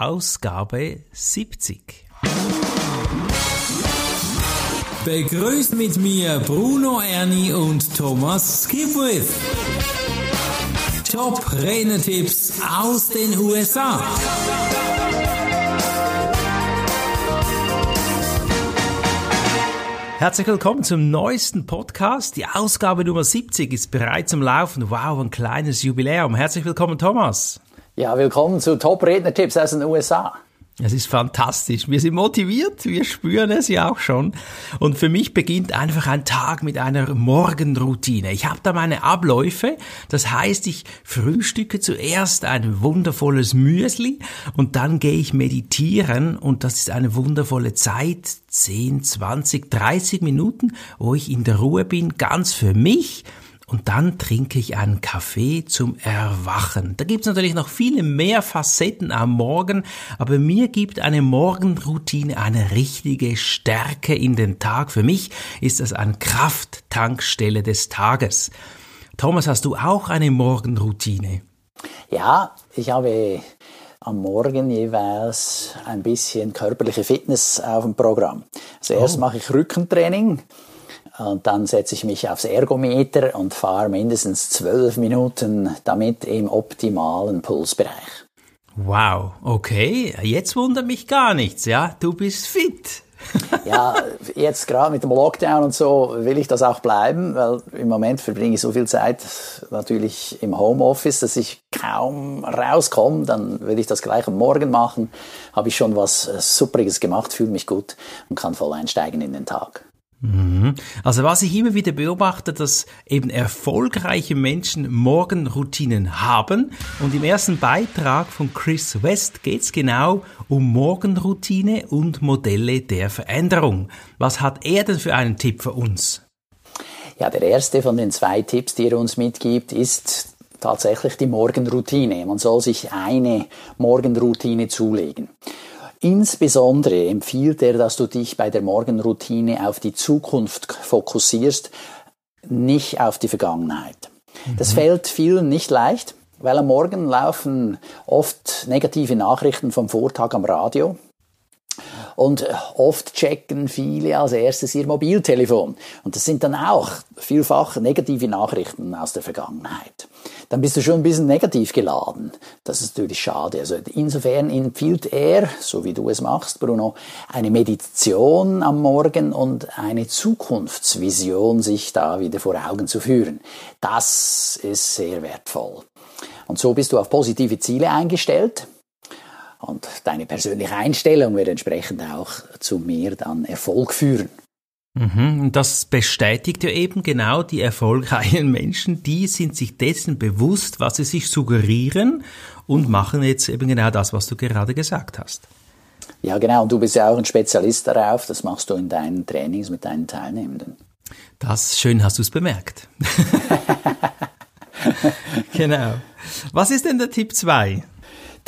Ausgabe 70. Begrüßt mit mir Bruno Ernie und Thomas Skipwith. Top Renetipps aus den USA. Herzlich willkommen zum neuesten Podcast. Die Ausgabe Nummer 70 ist bereits im Laufen. Wow, ein kleines Jubiläum. Herzlich willkommen, Thomas. Ja, willkommen zu Top Rednertipps aus den USA. Es ist fantastisch. Wir sind motiviert, wir spüren es ja auch schon. Und für mich beginnt einfach ein Tag mit einer Morgenroutine. Ich habe da meine Abläufe. Das heißt, ich frühstücke zuerst ein wundervolles Müsli und dann gehe ich meditieren und das ist eine wundervolle Zeit, 10, 20, 30 Minuten, wo ich in der Ruhe bin, ganz für mich und dann trinke ich einen Kaffee zum Erwachen. Da gibt's natürlich noch viele mehr Facetten am Morgen, aber mir gibt eine Morgenroutine eine richtige Stärke in den Tag. Für mich ist das eine Krafttankstelle des Tages. Thomas, hast du auch eine Morgenroutine? Ja, ich habe am Morgen jeweils ein bisschen körperliche Fitness auf dem Programm. Also erst oh. mache ich Rückentraining und dann setze ich mich aufs Ergometer und fahre mindestens zwölf Minuten damit im optimalen Pulsbereich. Wow, okay. Jetzt wundert mich gar nichts, ja? Du bist fit. ja, jetzt gerade mit dem Lockdown und so will ich das auch bleiben, weil im Moment verbringe ich so viel Zeit natürlich im Homeoffice, dass ich kaum rauskomme. Dann will ich das gleich am Morgen machen. Habe ich schon was äh, Superiges gemacht, fühle mich gut und kann voll einsteigen in den Tag. Mhm. Also was ich immer wieder beobachte, dass eben erfolgreiche Menschen Morgenroutinen haben. Und im ersten Beitrag von Chris West geht es genau um Morgenroutine und Modelle der Veränderung. Was hat er denn für einen Tipp für uns? Ja, der erste von den zwei Tipps, die er uns mitgibt, ist tatsächlich die Morgenroutine. Man soll sich eine Morgenroutine zulegen. Insbesondere empfiehlt er, dass du dich bei der Morgenroutine auf die Zukunft fokussierst, nicht auf die Vergangenheit. Mhm. Das fällt vielen nicht leicht, weil am Morgen laufen oft negative Nachrichten vom Vortag am Radio. Und oft checken viele als erstes ihr Mobiltelefon. Und das sind dann auch vielfach negative Nachrichten aus der Vergangenheit. Dann bist du schon ein bisschen negativ geladen. Das ist natürlich schade. Also insofern empfiehlt er, so wie du es machst, Bruno, eine Meditation am Morgen und eine Zukunftsvision sich da wieder vor Augen zu führen. Das ist sehr wertvoll. Und so bist du auf positive Ziele eingestellt und deine persönliche Einstellung wird entsprechend auch zu mehr dann Erfolg führen. Mhm, und das bestätigt ja eben genau die erfolgreichen Menschen, die sind sich dessen bewusst, was sie sich suggerieren und machen jetzt eben genau das, was du gerade gesagt hast. Ja, genau. Und du bist ja auch ein Spezialist darauf. Das machst du in deinen Trainings mit deinen Teilnehmenden. Das schön hast du es bemerkt. genau. Was ist denn der Tipp 2?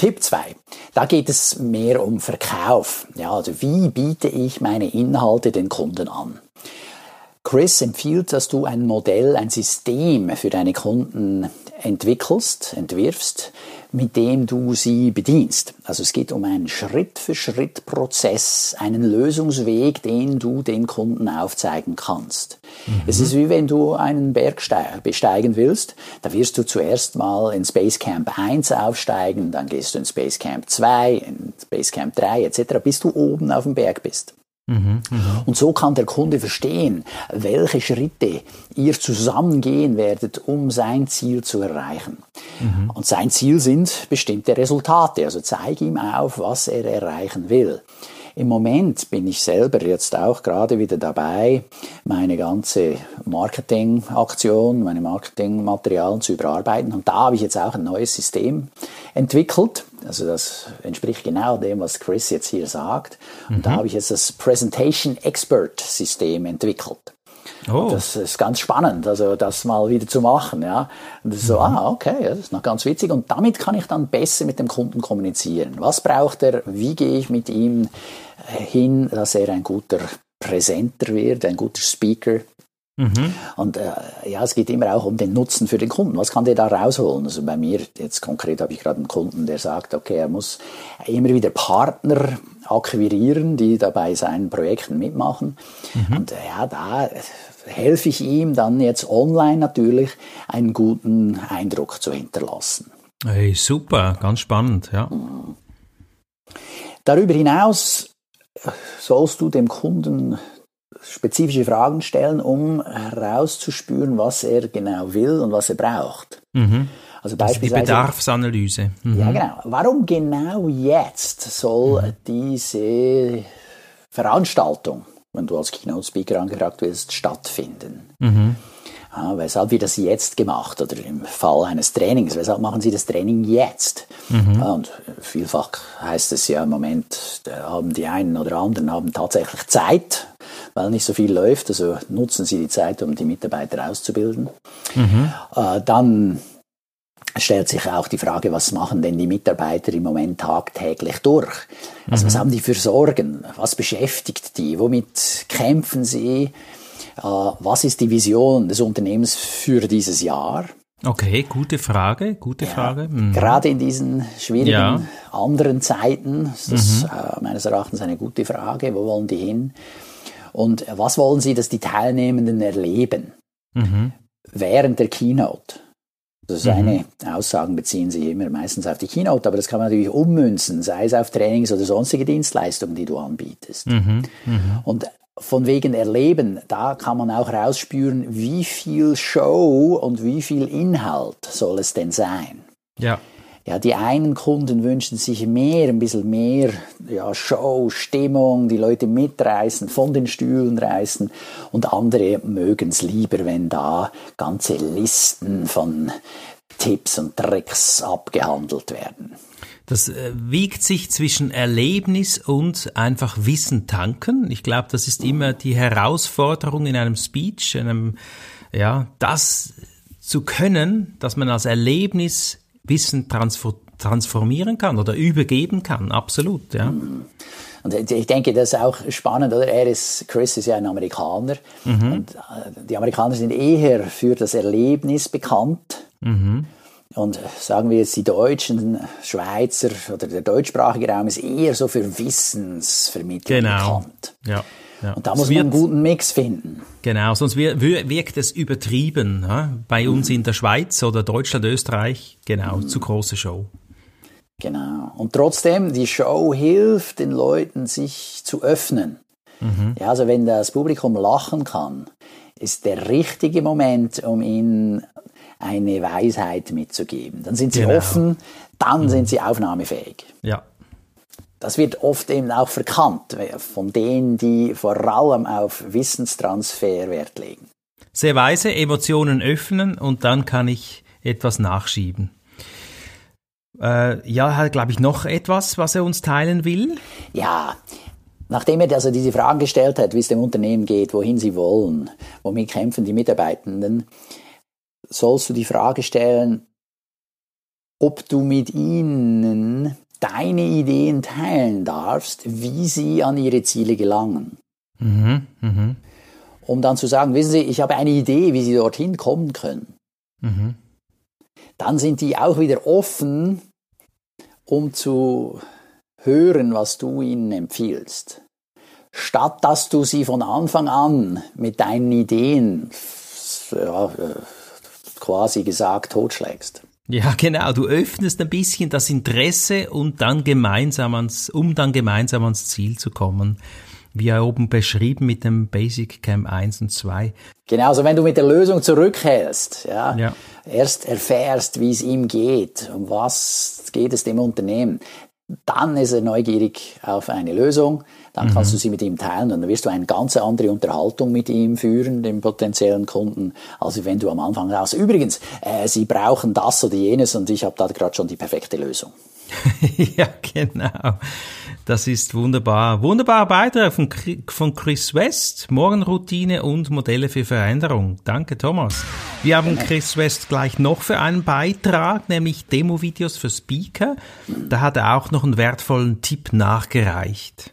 Tipp 2. Da geht es mehr um Verkauf. Ja, also wie biete ich meine Inhalte den Kunden an? Chris empfiehlt, dass du ein Modell, ein System für deine Kunden entwickelst, entwirfst, mit dem du sie bedienst. Also es geht um einen Schritt-für-Schritt-Prozess, einen Lösungsweg, den du den Kunden aufzeigen kannst. Mhm. Es ist wie wenn du einen Berg besteigen willst, da wirst du zuerst mal in Space Camp 1 aufsteigen, dann gehst du in Space Camp 2, in Space Camp 3 etc., bis du oben auf dem Berg bist. Mhm, mh. Und so kann der Kunde verstehen, welche Schritte ihr zusammen gehen werdet, um sein Ziel zu erreichen. Mhm. Und sein Ziel sind bestimmte Resultate. Also zeig ihm auf, was er erreichen will. Im Moment bin ich selber jetzt auch gerade wieder dabei, meine ganze Marketingaktion, meine Marketingmaterialien zu überarbeiten. Und da habe ich jetzt auch ein neues System entwickelt. Also das entspricht genau dem, was Chris jetzt hier sagt. Und mhm. da habe ich jetzt das Presentation Expert System entwickelt. Oh. Das ist ganz spannend, also das mal wieder zu machen, ja. Und das ist so, mhm. ah, okay, das ist noch ganz witzig. Und damit kann ich dann besser mit dem Kunden kommunizieren. Was braucht er? Wie gehe ich mit ihm hin, dass er ein guter Präsenter wird, ein guter Speaker? Mhm. Und äh, ja, es geht immer auch um den Nutzen für den Kunden. Was kann der da rausholen? Also bei mir jetzt konkret habe ich gerade einen Kunden, der sagt, okay, er muss immer wieder Partner akquirieren, die dabei seinen Projekten mitmachen. Mhm. Und äh, ja, da helfe ich ihm dann jetzt online natürlich einen guten Eindruck zu hinterlassen. Hey, super, ganz spannend, ja. Darüber hinaus sollst du dem Kunden spezifische Fragen stellen, um herauszuspüren, was er genau will und was er braucht. Mhm. Also beispielsweise die Bedarfsanalyse. Mhm. Ja, genau. Warum genau jetzt soll mhm. diese Veranstaltung, wenn du als Keynote-Speaker angefragt wirst, stattfinden? Mhm. Ja, weshalb wird das jetzt gemacht? Oder im Fall eines Trainings, weshalb machen Sie das Training jetzt? Mhm. Ja, und vielfach heißt es ja im Moment, da haben die einen oder anderen haben tatsächlich Zeit, weil nicht so viel läuft. Also nutzen Sie die Zeit, um die Mitarbeiter auszubilden. Mhm. Äh, dann stellt sich auch die Frage, was machen denn die Mitarbeiter im Moment tagtäglich durch? Also mhm. was haben die für Sorgen? Was beschäftigt die? Womit kämpfen sie? Äh, was ist die Vision des Unternehmens für dieses Jahr? Okay, gute Frage, gute ja, Frage. Mhm. Gerade in diesen schwierigen ja. anderen Zeiten ist das mhm. äh, meines Erachtens eine gute Frage. Wo wollen die hin? Und was wollen Sie, dass die Teilnehmenden erleben mhm. während der Keynote? Also seine mhm. Aussagen beziehen sich immer meistens auf die Keynote, aber das kann man natürlich ummünzen, sei es auf Trainings oder sonstige Dienstleistungen, die du anbietest. Mhm. Mhm. Und von wegen Erleben, da kann man auch rausspüren, wie viel Show und wie viel Inhalt soll es denn sein. Ja. Ja, die einen Kunden wünschen sich mehr, ein bisschen mehr ja, Show, Stimmung, die Leute mitreißen, von den Stühlen reißen und andere mögen es lieber, wenn da ganze Listen von Tipps und Tricks abgehandelt werden. Das äh, wiegt sich zwischen Erlebnis und einfach Wissen tanken. Ich glaube, das ist immer die Herausforderung in einem Speech, in einem, ja, das zu können, dass man als Erlebnis Wissen transformieren kann oder übergeben kann. Absolut, ja. Und ich denke, das ist auch spannend, oder? Er ist, Chris ist ja ein Amerikaner. Mhm. Und äh, die Amerikaner sind eher für das Erlebnis bekannt. Mhm. Und sagen wir jetzt die Deutschen, Schweizer oder der deutschsprachige Raum ist eher so für Wissensvermittlung genau. bekannt. Ja. Ja. Und da muss man einen guten Mix finden. Genau, sonst wirkt es übertrieben. Ja? Bei uns in der Schweiz oder Deutschland, Österreich, genau, mhm. zu große Show. Genau. Und trotzdem, die Show hilft den Leuten, sich zu öffnen. Mhm. Ja, also wenn das Publikum lachen kann, ist der richtige Moment, um ihnen eine Weisheit mitzugeben. Dann sind sie genau. offen, dann mhm. sind sie aufnahmefähig. Ja, das wird oft eben auch verkannt von denen, die vor allem auf Wissenstransfer Wert legen. Sehr weise, Emotionen öffnen und dann kann ich etwas nachschieben. Äh, ja, hat, glaube ich, noch etwas, was er uns teilen will. Ja, Nachdem er also diese Fragen gestellt hat, wie es dem Unternehmen geht, wohin sie wollen, womit kämpfen die Mitarbeitenden, sollst du die Frage stellen, ob du mit ihnen deine Ideen teilen darfst, wie sie an ihre Ziele gelangen. Mhm, mh. Um dann zu sagen, wissen Sie, ich habe eine Idee, wie Sie dorthin kommen können. Mhm. Dann sind die auch wieder offen, um zu hören, was du ihnen empfiehlst. Statt dass du sie von Anfang an mit deinen Ideen ja, äh, quasi gesagt totschlägst. Ja, genau. Du öffnest ein bisschen das Interesse und dann gemeinsam ans, um dann gemeinsam ans Ziel zu kommen. Wie er oben beschrieben mit dem Basic Camp 1 und 2. Genau, also wenn du mit der Lösung zurückhältst, ja, ja. erst erfährst, wie es ihm geht, um was geht es dem Unternehmen, dann ist er neugierig auf eine Lösung, dann mhm. kannst du sie mit ihm teilen und dann wirst du eine ganz andere Unterhaltung mit ihm führen, dem potenziellen Kunden, als wenn du am Anfang raus. Übrigens, äh, sie brauchen das oder jenes und ich habe da gerade schon die perfekte Lösung. ja, genau. Das ist wunderbar. Wunderbarer Beitrag von, von Chris West. Morgenroutine und Modelle für Veränderung. Danke, Thomas. Wir haben Chris West gleich noch für einen Beitrag, nämlich Demo-Videos für Speaker. Da hat er auch noch einen wertvollen Tipp nachgereicht.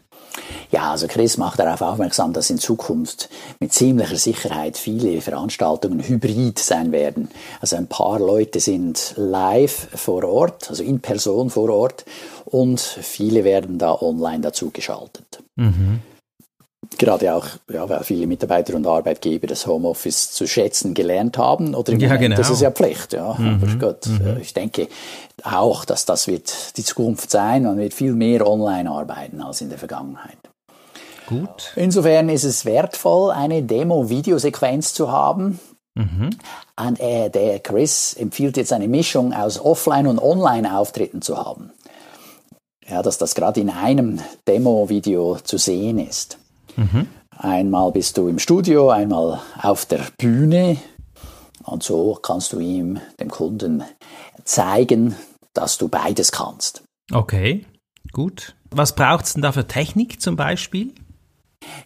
Ja, also Chris macht darauf aufmerksam, dass in Zukunft mit ziemlicher Sicherheit viele Veranstaltungen hybrid sein werden. Also ein paar Leute sind live vor Ort, also in Person vor Ort und viele werden da online dazu geschaltet. Mhm gerade auch, ja, weil viele Mitarbeiter und Arbeitgeber das Homeoffice zu schätzen gelernt haben. Oder ja, Moment, genau. das ist ja Pflicht. Ja. Mhm. Aber Gott, mhm. ich denke auch, dass das wird die Zukunft sein. Man wird viel mehr online arbeiten als in der Vergangenheit. Gut. Insofern ist es wertvoll, eine Demo-Videosequenz zu haben. Mhm. Und äh, der Chris empfiehlt jetzt eine Mischung aus Offline- und Online-Auftritten zu haben. Ja, dass das gerade in einem Demo-Video zu sehen ist. Mhm. Einmal bist du im Studio, einmal auf der Bühne und so kannst du ihm, dem Kunden, zeigen, dass du beides kannst. Okay, gut. Was braucht es denn da für Technik zum Beispiel?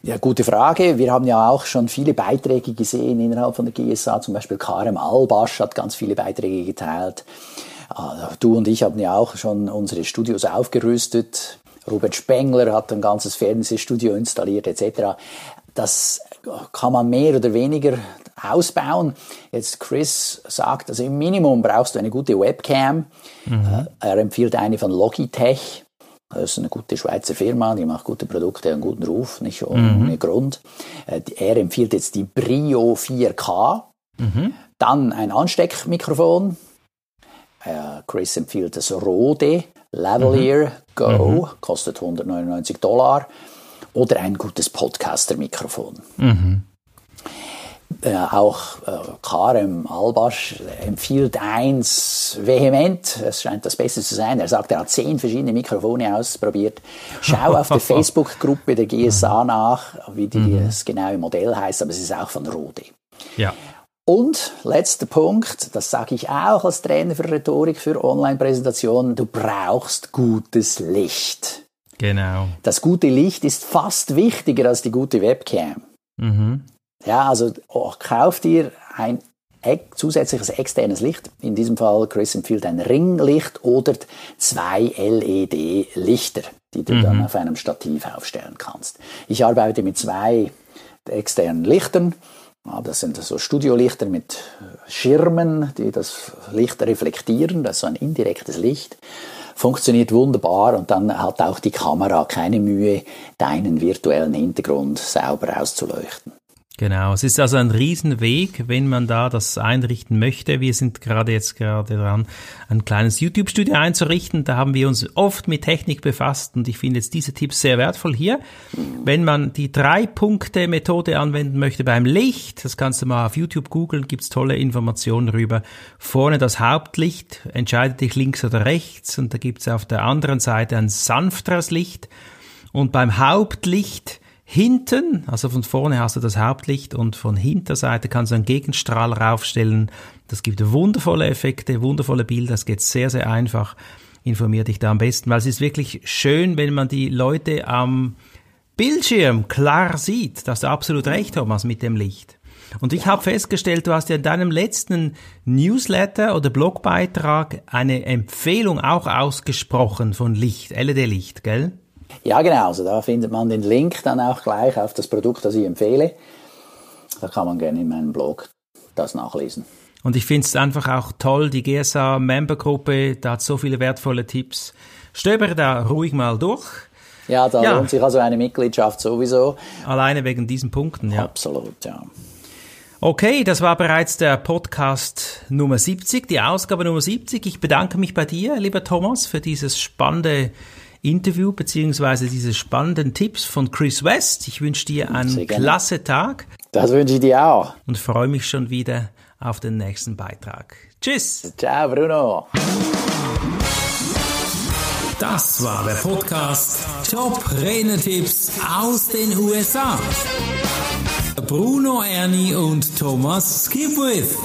Ja, gute Frage. Wir haben ja auch schon viele Beiträge gesehen innerhalb von der GSA. Zum Beispiel Karem Albasch hat ganz viele Beiträge geteilt. Ah, du und ich haben ja auch schon unsere Studios aufgerüstet. Robert Spengler hat ein ganzes Fernsehstudio installiert etc. Das kann man mehr oder weniger ausbauen. Jetzt Chris sagt, also im Minimum brauchst du eine gute Webcam. Mhm. Er empfiehlt eine von Logitech. Das ist eine gute Schweizer Firma, die macht gute Produkte, einen guten Ruf, nicht ohne mhm. Grund. Äh, er empfiehlt jetzt die Brio 4K. Mhm. Dann ein Ansteckmikrofon. Äh, Chris empfiehlt das Rode Lavalier mhm. Go, mhm. kostet 199 Dollar. Oder ein gutes Podcaster-Mikrofon. Mhm. Äh, auch äh, Karem Albasch empfiehlt eins vehement, es scheint das Beste zu sein. Er sagt, er hat zehn verschiedene Mikrofone ausprobiert. Schau auf der Facebook-Gruppe der GSA nach, wie die, mhm. das genaue Modell heißt, aber es ist auch von Rode. Ja. Und letzter Punkt, das sage ich auch als Trainer für Rhetorik für Online-Präsentationen, du brauchst gutes Licht. Genau. Das gute Licht ist fast wichtiger als die gute Webcam. Mhm. Ja, also oh, kauf dir ein zusätzliches externes Licht. In diesem Fall, Chris empfiehlt ein Ringlicht oder zwei LED-Lichter, die du mhm. dann auf einem Stativ aufstellen kannst. Ich arbeite mit zwei externen Lichtern. Das sind so Studiolichter mit Schirmen, die das Licht reflektieren. Das ist so ein indirektes Licht. Funktioniert wunderbar und dann hat auch die Kamera keine Mühe, deinen virtuellen Hintergrund sauber auszuleuchten. Genau, es ist also ein Riesenweg, wenn man da das einrichten möchte. Wir sind gerade jetzt gerade dran, ein kleines YouTube-Studio einzurichten. Da haben wir uns oft mit Technik befasst und ich finde jetzt diese Tipps sehr wertvoll hier. Wenn man die Drei-Punkte-Methode anwenden möchte beim Licht, das kannst du mal auf YouTube googeln, gibt's tolle Informationen darüber. Vorne das Hauptlicht, entscheide dich links oder rechts und da gibt's auf der anderen Seite ein sanfteres Licht. Und beim Hauptlicht Hinten, also von vorne hast du das Hauptlicht und von Hinterseite kannst du einen Gegenstrahl raufstellen. Das gibt wundervolle Effekte, wundervolle Bilder. Das geht sehr, sehr einfach. Informier dich da am besten, weil es ist wirklich schön, wenn man die Leute am Bildschirm klar sieht. Da hast du absolut recht, Thomas, mit dem Licht. Und ich habe festgestellt, du hast ja in deinem letzten Newsletter oder Blogbeitrag eine Empfehlung auch ausgesprochen von Licht, LED-Licht, gell? Ja, genau. Also da findet man den Link dann auch gleich auf das Produkt, das ich empfehle. Da kann man gerne in meinem Blog das nachlesen. Und ich finde es einfach auch toll, die GSA Membergruppe, da hat so viele wertvolle Tipps. Stöber da ruhig mal durch. Ja, da ja. lohnt sich also eine Mitgliedschaft sowieso. Alleine wegen diesen Punkten, ja. Absolut, ja. Okay, das war bereits der Podcast Nummer 70, die Ausgabe Nummer 70. Ich bedanke mich bei dir, lieber Thomas, für dieses spannende Interview beziehungsweise diese spannenden Tipps von Chris West. Ich wünsche dir einen klasse Tag. Das wünsche ich dir auch. Und freue mich schon wieder auf den nächsten Beitrag. Tschüss. Ciao, Bruno. Das war der Podcast Top Renetipps aus den USA. Bruno Ernie und Thomas Skipwith.